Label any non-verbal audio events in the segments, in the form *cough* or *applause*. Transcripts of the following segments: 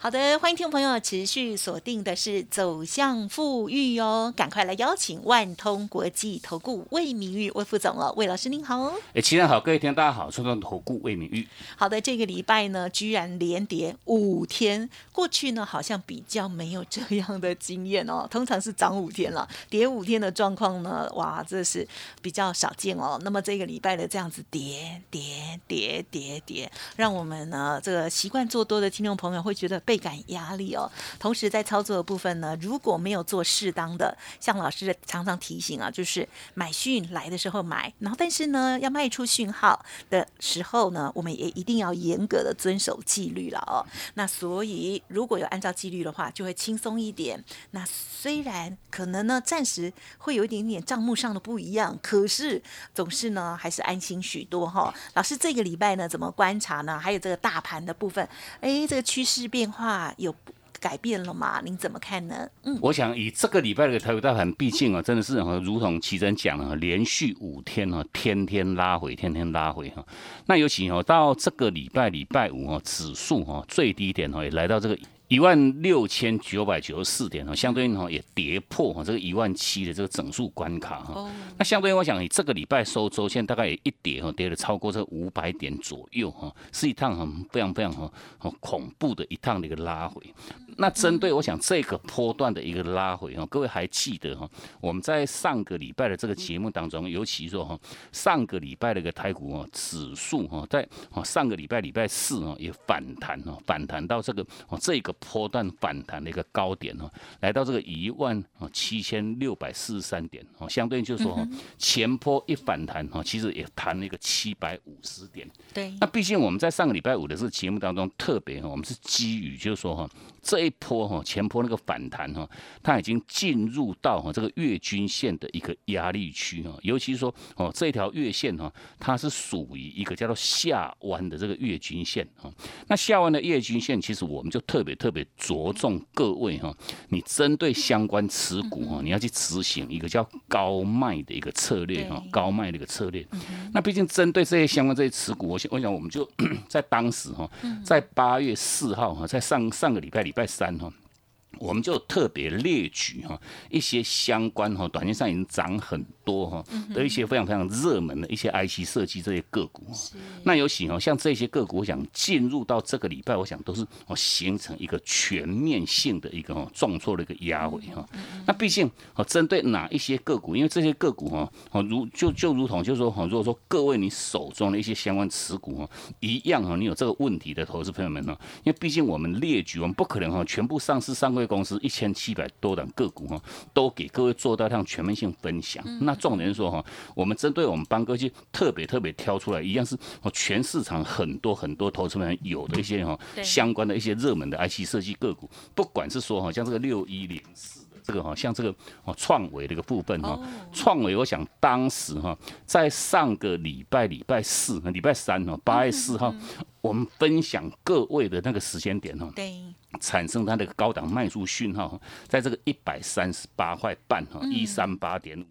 好的，欢迎听众朋友持续锁定的是走向富裕哦，赶快来邀请万通国际投顾魏明玉魏副总哦，魏老师您好。哎，齐人好，各位听众大家好，万通投顾魏明玉。好的，这个礼拜呢，居然连跌五天，过去呢好像比较没有这样的经验哦，通常是涨五天了，跌五天的状况呢，哇，这是比较少见哦。那么这个礼拜的这样子跌跌跌跌跌，让我们呢这个习惯做多的听众朋友会觉得。倍感压力哦，同时在操作的部分呢，如果没有做适当的，像老师常常提醒啊，就是买讯来的时候买，然后但是呢，要卖出讯号的时候呢，我们也一定要严格的遵守纪律了哦。那所以如果有按照纪律的话，就会轻松一点。那虽然可能呢，暂时会有一点点账目上的不一样，可是总是呢，还是安心许多哈。老师这个礼拜呢，怎么观察呢？还有这个大盘的部分，哎，这个趋势变化。话有改变了吗？您怎么看呢？嗯，我想以这个礼拜的台股大盘，毕竟啊，真的是如同奇珍讲了，连续五天啊，天天拉回，天天拉回哈。那尤其哦，到这个礼拜礼拜五哦，指数哈最低点哦，也来到这个。一万六千九百九十四点哦，相对应哈也跌破哈这个一万七的这个整数关卡哈。那相对应，我想你这个礼拜收周线大概也一跌哈，跌了超过这五百点左右哈，是一趟很非常非常哈恐怖的一趟的一个拉回。那针对我想这个波段的一个拉回哈，各位还记得哈？我们在上个礼拜的这个节目当中，尤其说哈，上个礼拜的一个台股哦指数哈，在上个礼拜礼拜四哦也反弹哦，反弹到这个哦这个。波段反弹的一个高点哦，来到这个一万啊七千六百四十三点哦，相对就是说前坡一反弹哈，其实也弹了一个七百五十点。对，那毕竟我们在上个礼拜五的这个节目当中，特别哈，我们是基于就是说哈。这一波哈前波那个反弹哈，它已经进入到哈这个月均线的一个压力区哈，尤其是说哦这条月线哈，它是属于一个叫做下弯的这个月均线哈。那下弯的月均线，其实我们就特别特别着重各位哈，你针对相关持股哈，你要去执行一个叫高卖的一个策略哈，高卖的一个策略。那毕竟针对这些相关这些持股，我想我想我们就 *coughs* 在当时哈，在八月四号哈，在上上个礼拜礼。拜三哈。我们就特别列举哈一些相关哈，短线上已经涨很多哈的一些非常非常热门的一些 IC 设计这些个股。那尤其哦像这些个股，我想进入到这个礼拜，我想都是哦形成一个全面性的一个哦重挫的一个压回哈。那毕竟哦针对哪一些个股，因为这些个股哈哦如就就如同就是说哈，如果说各位你手中的一些相关持股哦一样哦，你有这个问题的投资朋友们呢，因为毕竟我们列举，我们不可能哈全部上市上柜。公司一千七百多档个股哈，都给各位做到这样全面性分享。那重点说哈，我们针对我们邦哥去特别特别挑出来，一样是哦，全市场很多很多投资人有的一些哈相关的一些热门的 IC 设计个股，不管是说哈像这个六一零四的这个哈，像这个哦创维的一个部分哈，创维我想当时哈在上个礼拜礼拜四、礼拜三哈八月四号，我们分享各位的那个时间点哈。对。产生它的高档卖出讯号，在这个一百三十八块半哈，一三八点五，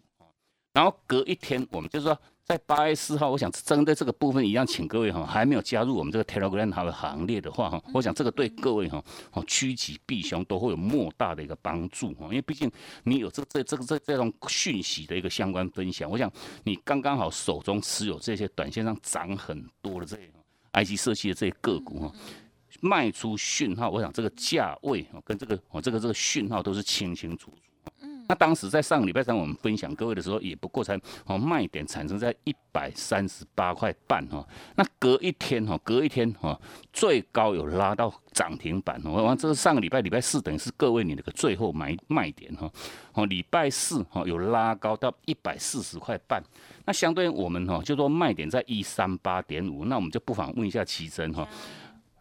然后隔一天，我们就是说在八月四号，我想针对这个部分一样，请各位哈还没有加入我们这个 Telegram 它的行列的话哈，我想这个对各位哈哦趋吉避凶都会有莫大的一个帮助哈，因为毕竟你有这这这个这这种讯息的一个相关分享，我想你刚刚好手中持有这些短线上涨很多的这些 IC 设计的这些个股哈。卖出讯号，我想这个价位跟这个哦，这个这个讯号都是清清楚楚。那当时在上个礼拜三我们分享各位的时候，也不过才哦卖点产生在一百三十八块半哈。那隔一天哈，隔一天哈，最高有拉到涨停板。我完这是上个礼拜礼拜四，等于是各位你那个最后买卖点哈。哦，礼拜四哈有拉高到一百四十块半。那相对于我们哈就说卖点在一三八点五，那我们就不妨问一下奇珍哈。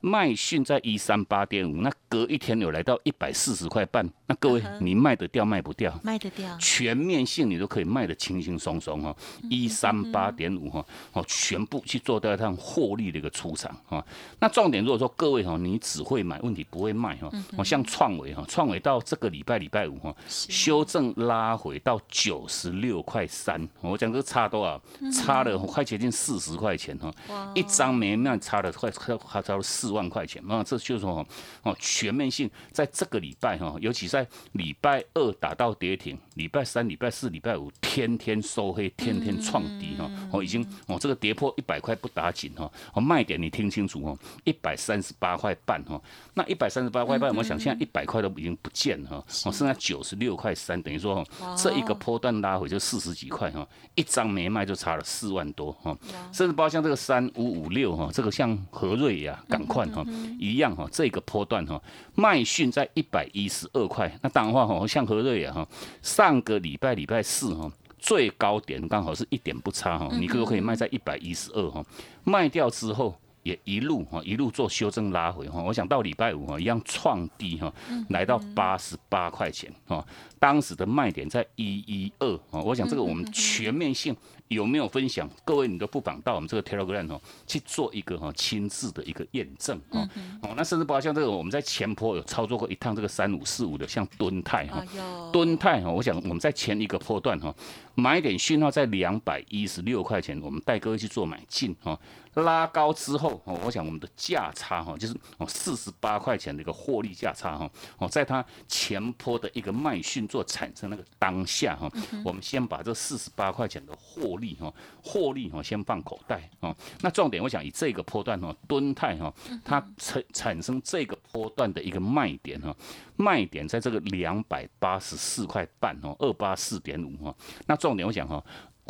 卖讯在一三八点五，那隔一天有来到一百四十块半，那各位你卖得掉卖不掉？卖得掉，全面性你都可以卖得轻轻松松哈，一三八点五哈，哦，全部去做掉一趟获利的一个出场哈。那重点如果说各位哈，你只会买，问题不会卖哈。哦，像创维哈，创维到这个礼拜礼拜五哈，修正拉回到九十六块三，我讲这差多少？差了快接近四十块钱哈，一张没卖差了快快快差了四。万块钱。啊，这就是说哦，全面性在这个礼拜哈，尤其在礼拜二打到跌停，礼拜三、礼拜四、礼拜五天天收黑，天天创低哈，哦，已经哦这个跌破一百块不打紧哈，哦卖点你听清楚哦，一百三十八块半哈，那一百三十八块半，我想现在一百块都已经不见了哈，哦剩下九十六块三，等于说这一个波段拉回就四十几块哈，一张没卖就差了四万多哈，甚至包括像这个三五五六哈，这个像和瑞呀，赶快。哈，一样哈，这个波段哈，卖讯在一百一十二块。那当然话哈，像何瑞啊哈，上个礼拜礼拜四哈，最高点刚好是一点不差哈，你可不可以卖在一百一十二哈？卖掉之后也一路哈，一路做修正拉回哈。我想到礼拜五哈，一样创低哈，来到八十八块钱哈。当时的卖点在一一二哈。我想这个我们全面性。有没有分享？各位，你都不妨到我们这个 Telegram 哦去做一个哈亲自的一个验证哦。哦，那甚至包括像这个，我们在前坡有操作过一趟这个三五四五的，像敦泰哈，敦泰哈，我想我们在前一个坡段哈。买点讯号在两百一十六块钱，我们带各位去做买进哈，拉高之后哦，我想我们的价差哈，就是哦四十八块钱的一个获利价差哈，哦在它前坡的一个卖讯做产生那个当下哈，我们先把这四十八块钱的获利哈，获利哈先放口袋哦。那重点我想以这个波段哈，吨态哈，它产产生这个波段的一个卖点哈，卖点在这个两百八十四块半哦，二八四点五哈，那。重点我讲哈，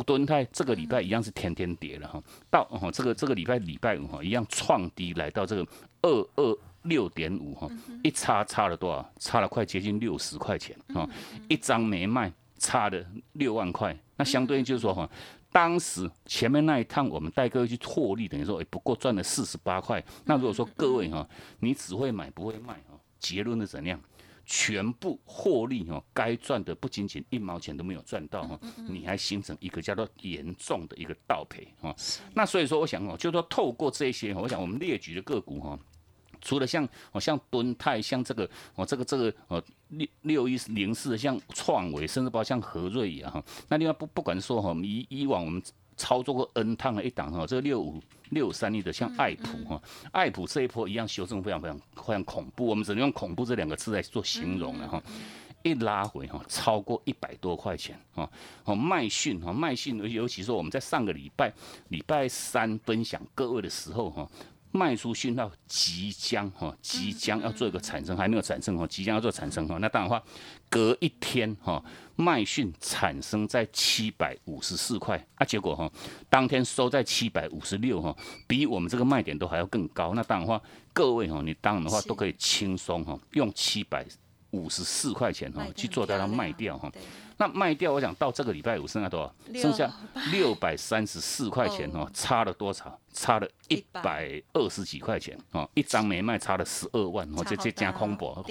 敦泰这个礼拜一样是天天跌了哈，到哈这个这个礼拜礼拜五哈一样创低来到这个二二六点五哈，一差差了多少？差了快接近六十块钱啊，一张没卖，差了六万块。那相对应就是说哈，当时前面那一趟我们带各位去获利，等于说也不过赚了四十八块。那如果说各位哈，你只会买不会卖哈，结论是怎样？全部获利哦，该赚的不仅仅一毛钱都没有赚到哈，你还形成一个叫做严重的一个倒赔哈。那所以说，我想哦，就说透过这些，我想我们列举的个股哈，除了像哦像敦泰，像这个哦这个这个哦六六一零四，像创维，甚至包括像和瑞一样哈。那另外不不管说哈，以以往我们。操作过 N 趟的一档哈，这个六五六三一的像爱普哈，爱普这一波一样修正非常非常非常恐怖，我们只能用恐怖这两个字来做形容了哈。一拉回哈，超过一百多块钱哈，哦麦讯哈麦讯，尤其说我们在上个礼拜礼拜三分享各位的时候哈。卖出讯号即将哈，即将要做一个产生，还没有产生哈，即将要做产生哈。那当然话，隔一天哈，卖讯产生在七百五十四块啊，结果哈，当天收在七百五十六哈，比我们这个卖点都还要更高。那当然话，各位哈，你当然的话都可以轻松哈，用七百五十四块钱哈去做掉它卖掉哈。那卖掉，我想到这个礼拜五剩下多少？剩下六百三十四块钱哦，差了多少？差了一百二十几块钱哦，一张没卖，差了十二万哦，这这加空博。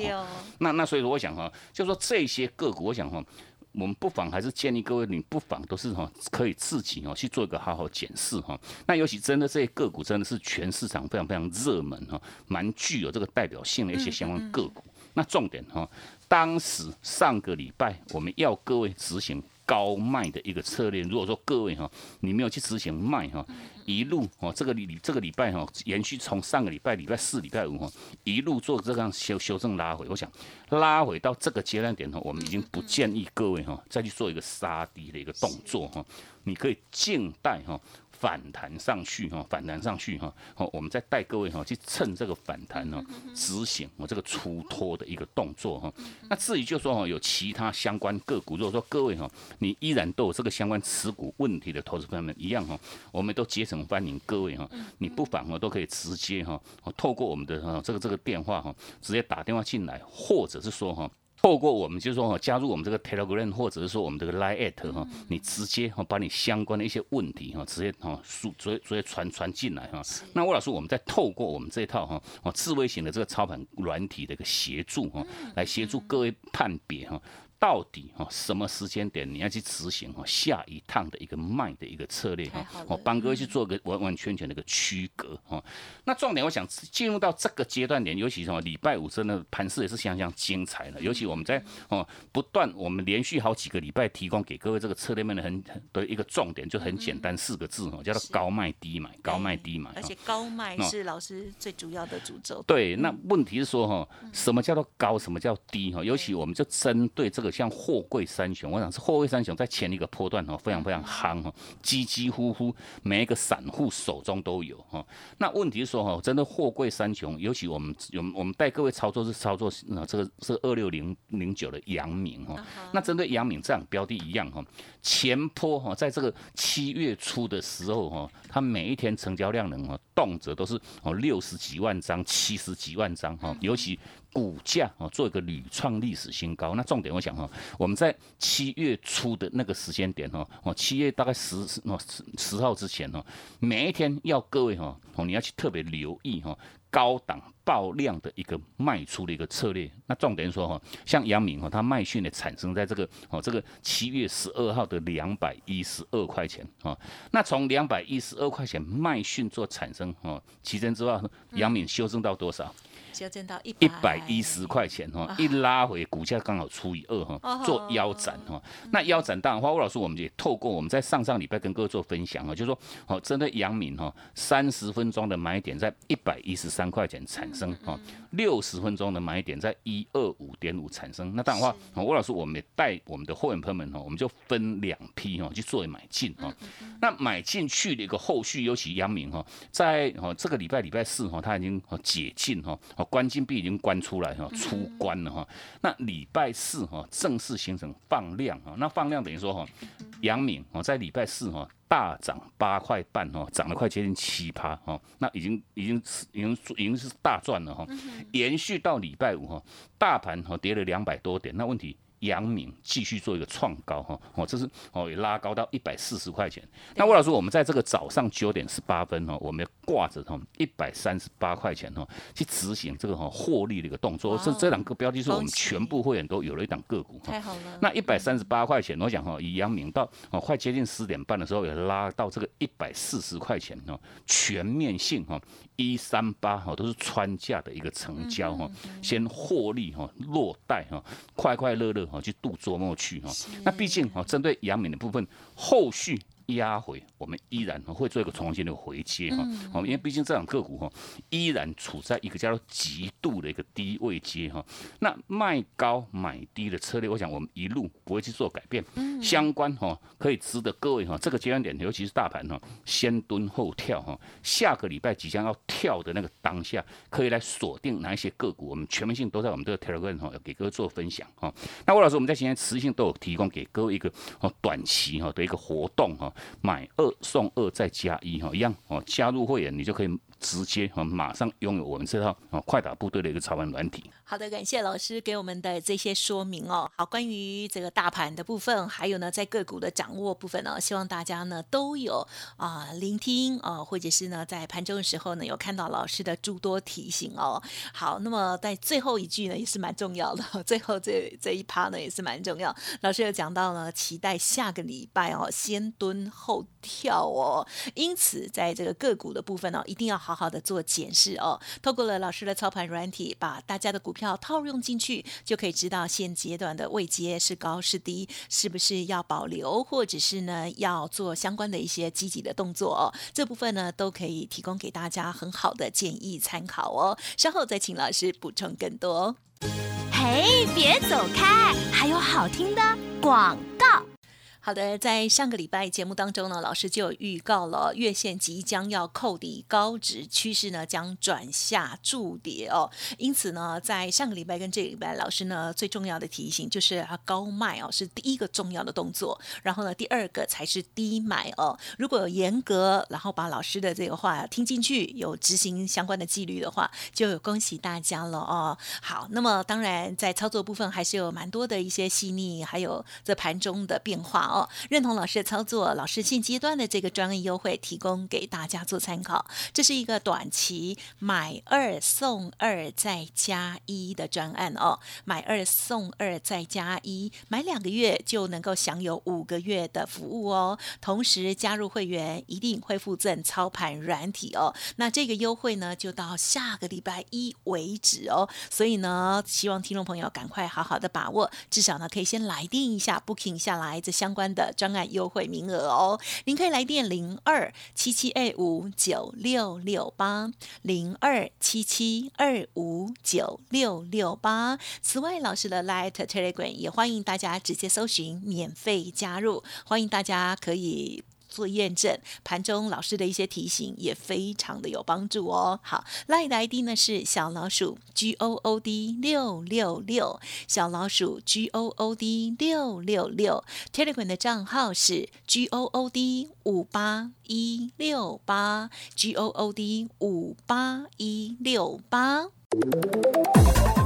那那所以说，我想哈，就说这些个股，我想哈，我们不妨还是建议各位，你不妨都是哈，可以自己哦去做一个好好检视哈。那尤其真的这些个股，真的是全市场非常非常热门哈，蛮具有这个代表性的一些相关个股。那重点哈。当时上个礼拜我们要各位执行高卖的一个策略，如果说各位哈你没有去执行卖哈，一路哦这个礼这个礼拜哈延续从上个礼拜礼拜四礼拜五哈一路做这样修修正拉回，我想拉回到这个阶段点哈，我们已经不建议各位哈再去做一个杀低的一个动作哈，你可以静待哈。反弹上去哈，反弹上去哈，好，我们再带各位哈去趁这个反弹呢，执行我这个出脱的一个动作哈。那至于就说哈，有其他相关个股，如果说各位哈，你依然都有这个相关持股问题的投资朋友们一样哈，我们都竭诚欢迎各位哈，你不妨哈都可以直接哈，透过我们的哈这个这个电话哈，直接打电话进来，或者是说哈。透过我们就是说哈，加入我们这个 Telegram 或者是说我们这个 Line at 哈，你直接哈把你相关的一些问题哈，直接哈输直接直接传传进来哈。那魏老师，我们再透过我们这一套哈哦智慧型的这个操盘软体的一个协助哈，来协助各位判别哈。到底哈什么时间点你要去执行哈下一趟的一个卖的一个策略哈，我帮各位去做个完完全全的一个区隔哈。那重点我想进入到这个阶段点，尤其什么礼拜五真的盘势也是相当精彩的，尤其我们在哦不断我们连续好几个礼拜提供给各位这个策略面的很的一个重点，就很简单四个字哈，叫做高卖低买，高卖低买。而且高卖是老师最主要的主轴。对，那问题是说哈，什么叫做高，什么叫低哈？尤其我们就针对这个。像货柜三雄，我想是货柜三雄在前一个波段哈，非常非常夯哈，几几乎乎每一个散户手中都有哈。那问题是说哈，真的货柜三雄，尤其我们有我们带各位操作是操作那，这个是二六零零九的阳明哈。那针对阳明这样标的一样哈，前坡哈，在这个七月初的时候哈，它每一天成交量能哈，动辄都是哦六十几万张、七十几万张哈，尤其。股价哦，做一个屡创历史新高。那重点我想哈，我们在七月初的那个时间点哈，哦，七月大概十十十十号之前哈，每一天要各位哈，哦，你要去特别留意哈，高档爆量的一个卖出的一个策略。那重点说哈，像杨明哈，他卖讯的产生在这个哦，这个七月十二号的两百一十二块钱啊。那从两百一十二块钱卖讯做产生哦，期间之后，杨敏修正到多少？修正到一百一十块钱哈，一拉回股价刚好除以二哈，做腰斩哈。那腰斩当然话，吴老师我们也透过我们在上上礼拜跟各位做分享啊，就是说哦，针对阳明哈，三十分钟的买点在一百一十三块钱产生哈，六十分钟的买点在一二五点五产生。那当然话，吴老师我们也带我们的会员朋友们哈，我们就分两批哈去作为买进哈。那买进去的一个后续，尤其阳明哈，在哦这个礼拜礼拜四哈，它已经解禁哈。关禁闭已经关出来哈，出关了哈。那礼拜四哈正式形成放量哈，那放量等于说哈，阳明哦在礼拜四哈大涨八块半哈，涨了快接近七趴哈，那已经已经已经已经是大赚了哈。延续到礼拜五哈，大盘哈跌了两百多点，那问题。阳明继续做一个创高哈，哦，这是哦也拉高到一百四十块钱。那魏老师，我们在这个早上九点十八分哈，我们要挂着哈一百三十八块钱哈，去执行这个哈获利的一个动作。这这两个标的是我们全部会员都有了一档个股。太好了。那一百三十八块钱，我想哈，以阳明到哦快接近十点半的时候，也拉到这个一百四十块钱哦，全面性哈。一三八哈都是穿价的一个成交哈，先获利哈落袋哈，快快乐乐哈去度周末去哈。那毕竟哈针对阳明的部分，后续。压回，我们依然会做一个重新的回接哈，好，因为毕竟这两个股哈，依然处在一个叫做极度的一个低位阶哈。那卖高买低的策略，我想我们一路不会去做改变。相关哈，可以值得各位哈，这个阶段点，尤其是大盘哈，先蹲后跳哈。下个礼拜即将要跳的那个当下，可以来锁定哪一些个股，我们全面性都在我们这个 Telegram 哈，给各位做分享哈。那魏老师，我们在今天持续性都有提供给各位一个哦短期哈的一个活动哈。买二送二再加一哈，一样哦，加入会员你就可以。直接啊，马上拥有我们这套啊快打部队的一个操盘软体。好的，感谢老师给我们的这些说明哦。好，关于这个大盘的部分，还有呢，在个股的掌握部分呢，希望大家呢都有啊聆听啊，或者是呢在盘中的时候呢有看到老师的诸多提醒哦。好，那么在最后一句呢也是蛮重要的，*laughs* 最后这这一趴呢也是蛮重要。老师有讲到呢，期待下个礼拜哦，先蹲后跳哦。因此，在这个个股的部分呢，一定要。好好的做检视哦，透过了老师的操盘软体，把大家的股票套用进去，就可以知道现阶段的位阶是高是低，是不是要保留，或者是呢要做相关的一些积极的动作哦。这部分呢都可以提供给大家很好的建议参考哦。稍后再请老师补充更多。嘿，别走开，还有好听的广告。好的，在上个礼拜节目当中呢，老师就有预告了月线即将要扣底，高值趋势呢将转下筑底哦。因此呢，在上个礼拜跟这个礼拜，老师呢最重要的提醒就是啊高卖哦是第一个重要的动作，然后呢第二个才是低买哦。如果严格然后把老师的这个话听进去，有执行相关的纪律的话，就有恭喜大家了哦。好，那么当然在操作部分还是有蛮多的一些细腻，还有这盘中的变化哦。哦认同老师的操作，老师现阶段的这个专业优惠提供给大家做参考。这是一个短期买二送二再加一的专案哦，买二送二再加一，买两个月就能够享有五个月的服务哦。同时加入会员一定会附赠操盘软体哦。那这个优惠呢，就到下个礼拜一为止哦。所以呢，希望听众朋友赶快好好的把握，至少呢可以先来电一下，booking 下来这相关。的专案优惠名额哦，您可以来电零二七七二五九六六八零二七七二五九六六八。此外，老师的 Light Telegram 也欢迎大家直接搜寻免费加入，欢迎大家可以。做验证，盘中老师的一些提醒也非常的有帮助哦。好，赖的 ID 呢是小老鼠 G O O D 六六六，小老鼠 G O O D 六六六，Telegram 的账号是 G O O D 五八一六八，G O O D 五八一六八。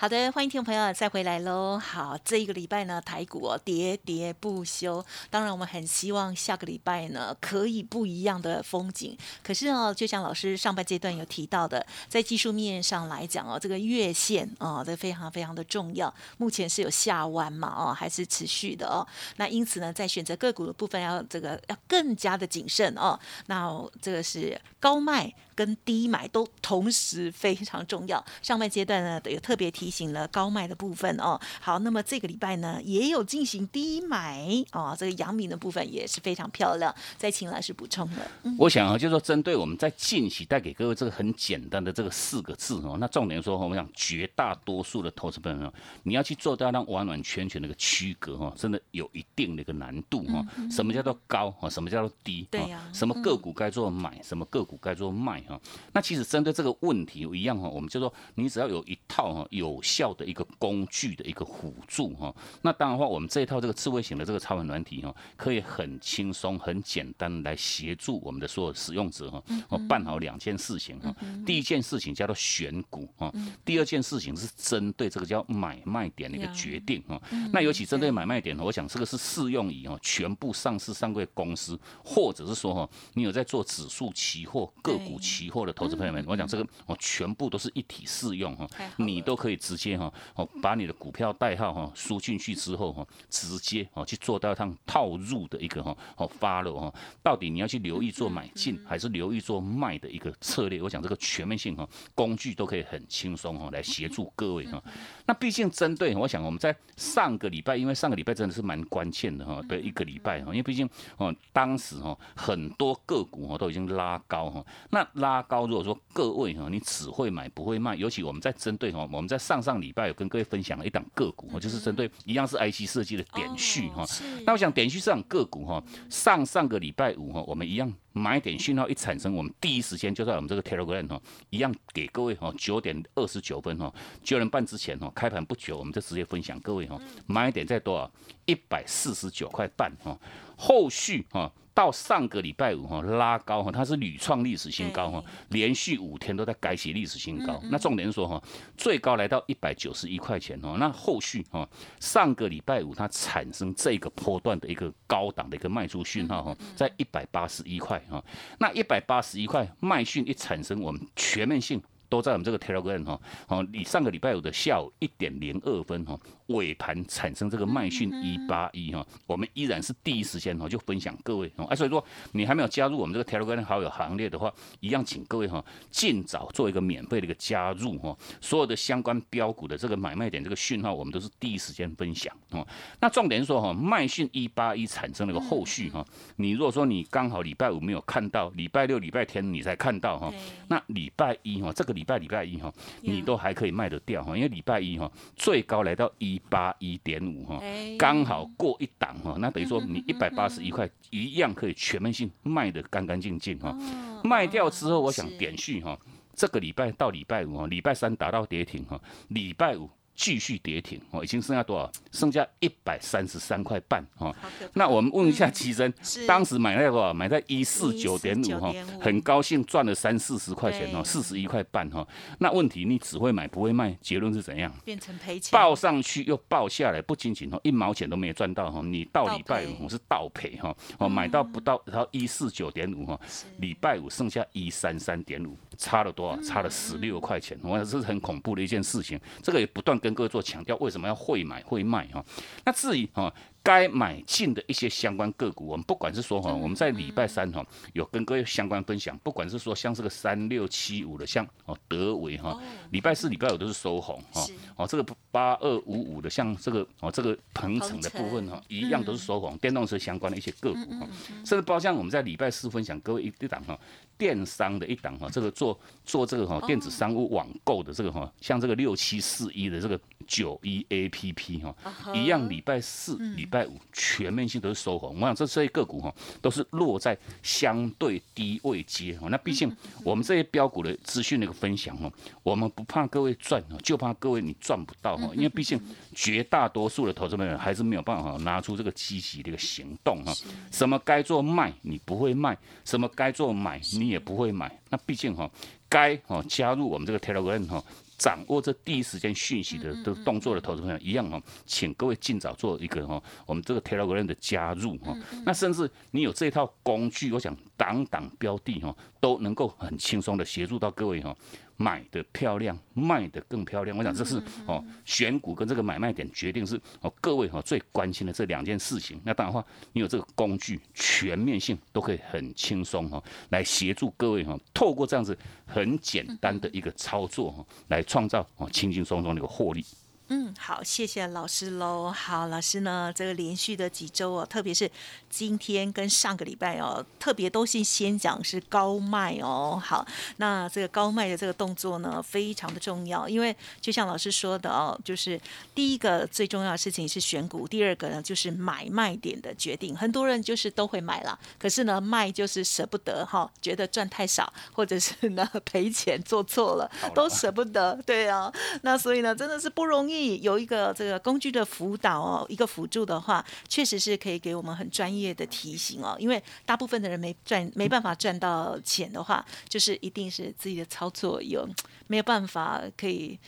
好的，欢迎听众朋友再回来喽。好，这一个礼拜呢，台股哦喋喋不休。当然，我们很希望下个礼拜呢，可以不一样的风景。可是哦，就像老师上半阶段有提到的，在技术面上来讲哦，这个月线哦，这非常非常的重要。目前是有下弯嘛哦，还是持续的哦。那因此呢，在选择个股的部分，要这个要更加的谨慎哦。那这个是高卖。跟低买都同时非常重要。上半阶段呢，有特别提醒了高卖的部分哦。好，那么这个礼拜呢，也有进行低买哦。这个阳明的部分也是非常漂亮。再请老师补充了。我想啊，就是说针对我们在近期带给各位这个很简单的这个四个字哦，那重点说，我们讲绝大多数的投资朋友，你要去做到让完完全全的一个区隔哈，真的有一定的一个难度哈。什么叫做高啊？什么叫做低？对呀。什么个股该做买？什么个股该做卖？啊，那其实针对这个问题一样哈，我们就说你只要有一套哈有效的一个工具的一个辅助哈，那当然话我们这一套这个智慧型的这个超盘软体哈，可以很轻松很简单来协助我们的所有使用者哈，哦办好两件事情哈，第一件事情叫做选股哈，第二件事情是针对这个叫买卖点的一个决定哈，那尤其针对买卖点，我想这个是适用于哈全部上市上柜公司，或者是说哈你有在做指数期货个股期。期货的投资朋友们，我讲这个哦，全部都是一体适用哈，你都可以直接哈哦，把你的股票代号哈输进去之后哈，直接哦去做到一趟套入的一个哈哦发了哈，到底你要去留意做买进还是留意做卖的一个策略？我讲这个全面性哈，工具都可以很轻松哈来协助各位哈。那毕竟针对我想我们在上个礼拜，因为上个礼拜真的是蛮关键的哈，对一个礼拜哈，因为毕竟哦当时哈很多个股哈都已经拉高哈，那拉。高，如果说各位哈，你只会买不会卖，尤其我们在针对哈，我们在上上礼拜有跟各位分享了一档个股哈，就是针对一样是 IC 设计的点序哈。那我想点序这档个股哈，上上个礼拜五哈，我们一样买点讯号一产生，我们第一时间就在我们这个 Telegram 哈，一样给各位哈，九点二十九分哈，九点半之前哈，开盘不久，我们就直接分享各位哈，买点在多少？一百四十九块半哈，后续哈。到上个礼拜五哈拉高哈，它是屡创历史新高哈，连续五天都在改写历史新高。那重点说哈，最高来到一百九十一块钱哦。那后续哈，上个礼拜五它产生这个波段的一个高档的一个卖出讯号哈，在一百八十一块哈。那一百八十一块卖讯一产生，我们全面性。都在我们这个 Telegram 哈，哦，你上个礼拜五的下午一点零二分哈，尾盘产生这个麦讯一八一哈，我们依然是第一时间哈就分享各位哦，啊，所以说你还没有加入我们这个 Telegram 好友行列的话，一样请各位哈尽早做一个免费的一个加入哈，所有的相关标股的这个买卖点这个讯号，我们都是第一时间分享哦。那重点是说哈，麦讯一八一产生了个后续哈，你如果说你刚好礼拜五没有看到，礼拜六、礼拜天你才看到哈，那礼拜一哈，这个礼拜礼拜一哈，你都还可以卖得掉哈，因为礼拜一哈最高来到一八一点五哈，刚好过一档哈，那等于说你一百八十一块一样可以全面性卖的干干净净哈，卖掉之后我想点续哈，这个礼拜到礼拜五哈，礼拜三达到跌停哈，礼拜五。继续跌停哦，已经剩下多少？剩下一百三十三块半哦。那我们问一下奇珍，当时买那个买在一四九点五哈，很高兴赚了三四十块钱哦，四十一块半哈。那问题你只会买不会卖，结论是怎样？变成赔钱。报上去又报下来，不仅仅哦一毛钱都没有赚到哈。你到礼拜五是倒赔哈，哦买到不到然后一四九点五哈，礼拜五剩下一三三点五。差了多少？差了十六块钱，我想这是很恐怖的一件事情。这个也不断跟各位做强调，为什么要会买会卖哈？那至于哈。该买进的一些相关个股，我们不管是说哈，我们在礼拜三哈有跟各位相关分享，不管是说像这个三六七五的，像哦德维哈，礼拜四、礼拜五都是收红哈，哦这个八二五五的，像这个哦这个鹏程的部分哈，一样都是收红，电动车相关的一些个股哈，甚至包括像我们在礼拜四分享各位一一档哈，电商的一档哈，这个做做这个哈电子商务网购的这个哈，像这个六七四一的这个九一 A P P 哈，一样礼拜四、礼拜。五全面性都是收红，我想这这些个股哈都是落在相对低位接哈。那毕竟我们这些标股的资讯的一个分享哈，我们不怕各位赚就怕各位你赚不到哈。因为毕竟绝大多数的投资人还是没有办法拿出这个积极的一个行动哈。什么该做卖你不会卖，什么该做买你也不会买。那毕竟哈该哈加入我们这个 Telegram 哈。掌握这第一时间讯息的的动作的投资朋友一样哈，请各位尽早做一个哈，我们这个 Telegram 的加入哈。那甚至你有这套工具，我想挡挡标的哈，都能够很轻松的协助到各位哈。买的漂亮，卖的更漂亮。我想这是哦，选股跟这个买卖点决定是哦，各位哈最关心的这两件事情。那当然话，你有这个工具，全面性都可以很轻松哈，来协助各位哈，透过这样子很简单的一个操作哈，来创造哦轻轻松松的一个获利。嗯，好，谢谢老师喽。好，老师呢，这个连续的几周哦，特别是今天跟上个礼拜哦，特别都是先讲是高卖哦。好，那这个高卖的这个动作呢，非常的重要，因为就像老师说的哦，就是第一个最重要的事情是选股，第二个呢就是买卖点的决定。很多人就是都会买了，可是呢卖就是舍不得哈，觉得赚太少，或者是呢赔钱做错了，都舍不得。对啊，那所以呢，真的是不容易。有一个这个工具的辅导哦，一个辅助的话，确实是可以给我们很专业的提醒哦。因为大部分的人没赚，没办法赚到钱的话，就是一定是自己的操作有没有办法可以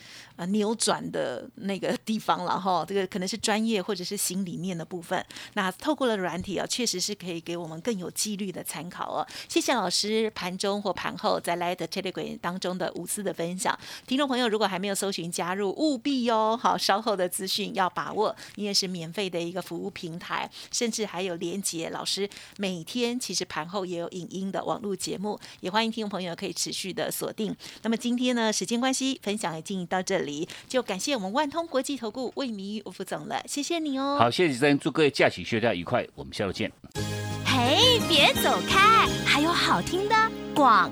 扭转的那个地方了哈。这个可能是专业或者是心里面的部分。那透过了软体啊，确实是可以给我们更有纪律的参考哦。谢谢老师盘中或盘后在 Light Telegram 当中的无私的分享。听众朋友如果还没有搜寻加入，务必哟。好，稍后的资讯要把握，因为是免费的一个服务平台，甚至还有连接老师每天其实盘后也有影音的网络节目，也欢迎听众朋友可以持续的锁定。那么今天呢，时间关系，分享也进行到这里，就感谢我们万通国际投顾魏明玉吴副总了，谢谢你哦。好，谢谢主持人，祝各位假期休假愉快，我们下周见。嘿，别走开，还有好听的广。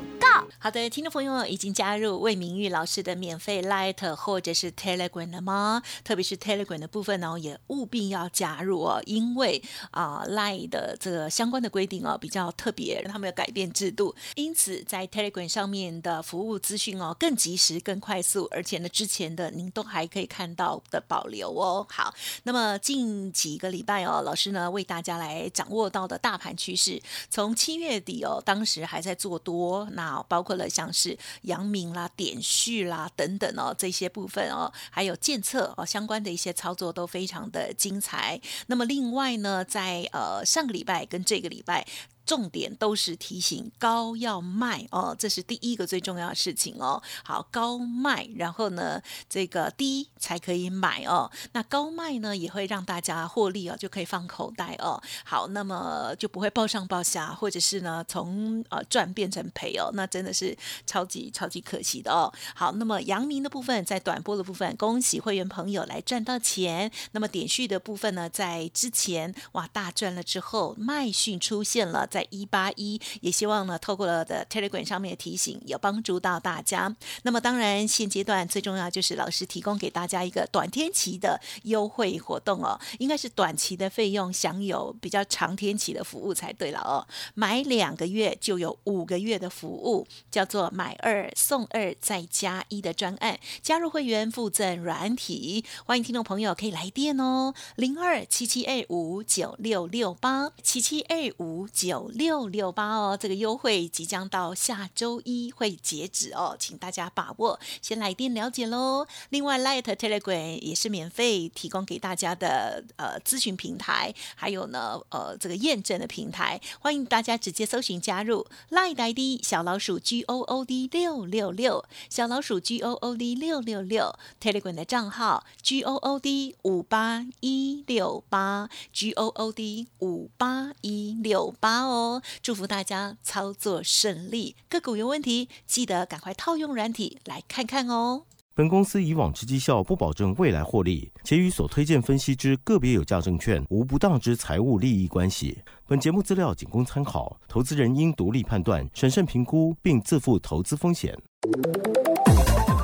好的，听众朋友已经加入魏明玉老师的免费 Light 或者是 Telegram 了吗？特别是 Telegram 的部分呢，也务必要加入哦，因为啊 Light 的这个相关的规定哦比较特别，让他们要改变制度，因此在 Telegram 上面的服务资讯哦更及时、更快速，而且呢之前的您都还可以看到的保留哦。好，那么近几个礼拜哦，老师呢为大家来掌握到的大盘趋势，从七月底哦，当时还在做多，那包包括了像是阳明啦、点序啦等等哦，这些部分哦，还有监测哦相关的一些操作都非常的精彩。那么另外呢，在呃上个礼拜跟这个礼拜。重点都是提醒高要卖哦，这是第一个最重要的事情哦。好，高卖，然后呢，这个低才可以买哦。那高卖呢，也会让大家获利哦，就可以放口袋哦。好，那么就不会报上报下，或者是呢，从呃赚变成赔哦，那真的是超级超级可惜的哦。好，那么阳明的部分在短波的部分，恭喜会员朋友来赚到钱。那么点序的部分呢，在之前哇大赚了之后，卖讯出现了，在一八一，也希望呢透过了的 Telegram 上面的提醒，有帮助到大家。那么当然现阶段最重要就是老师提供给大家一个短天期的优惠活动哦，应该是短期的费用享有比较长天期的服务才对了哦。买两个月就有五个月的服务，叫做买二送二再加一的专案，加入会员附赠软体，欢迎听众朋友可以来电哦，零二七七二五九六六八七七二五九六六八哦，这个优惠即将到下周一会截止哦，请大家把握，先来电了解喽。另外，Light Telegram 也是免费提供给大家的呃咨询平台，还有呢呃这个验证的平台，欢迎大家直接搜寻加入 Light ID 小老鼠 G O O D 六六六小老鼠 G O O D 六六六 Telegram 的账号 G O O D 五八一六八 G O O D 五八一六八哦，祝福大家操作顺利，个股有问题记得赶快套用软体来看看哦。本公司以往之绩效不保证未来获利，且与所推荐分析之个别有价证券无不当之财务利益关系。本节目资料仅供参考，投资人应独立判断、审慎评估，并自负投资风险。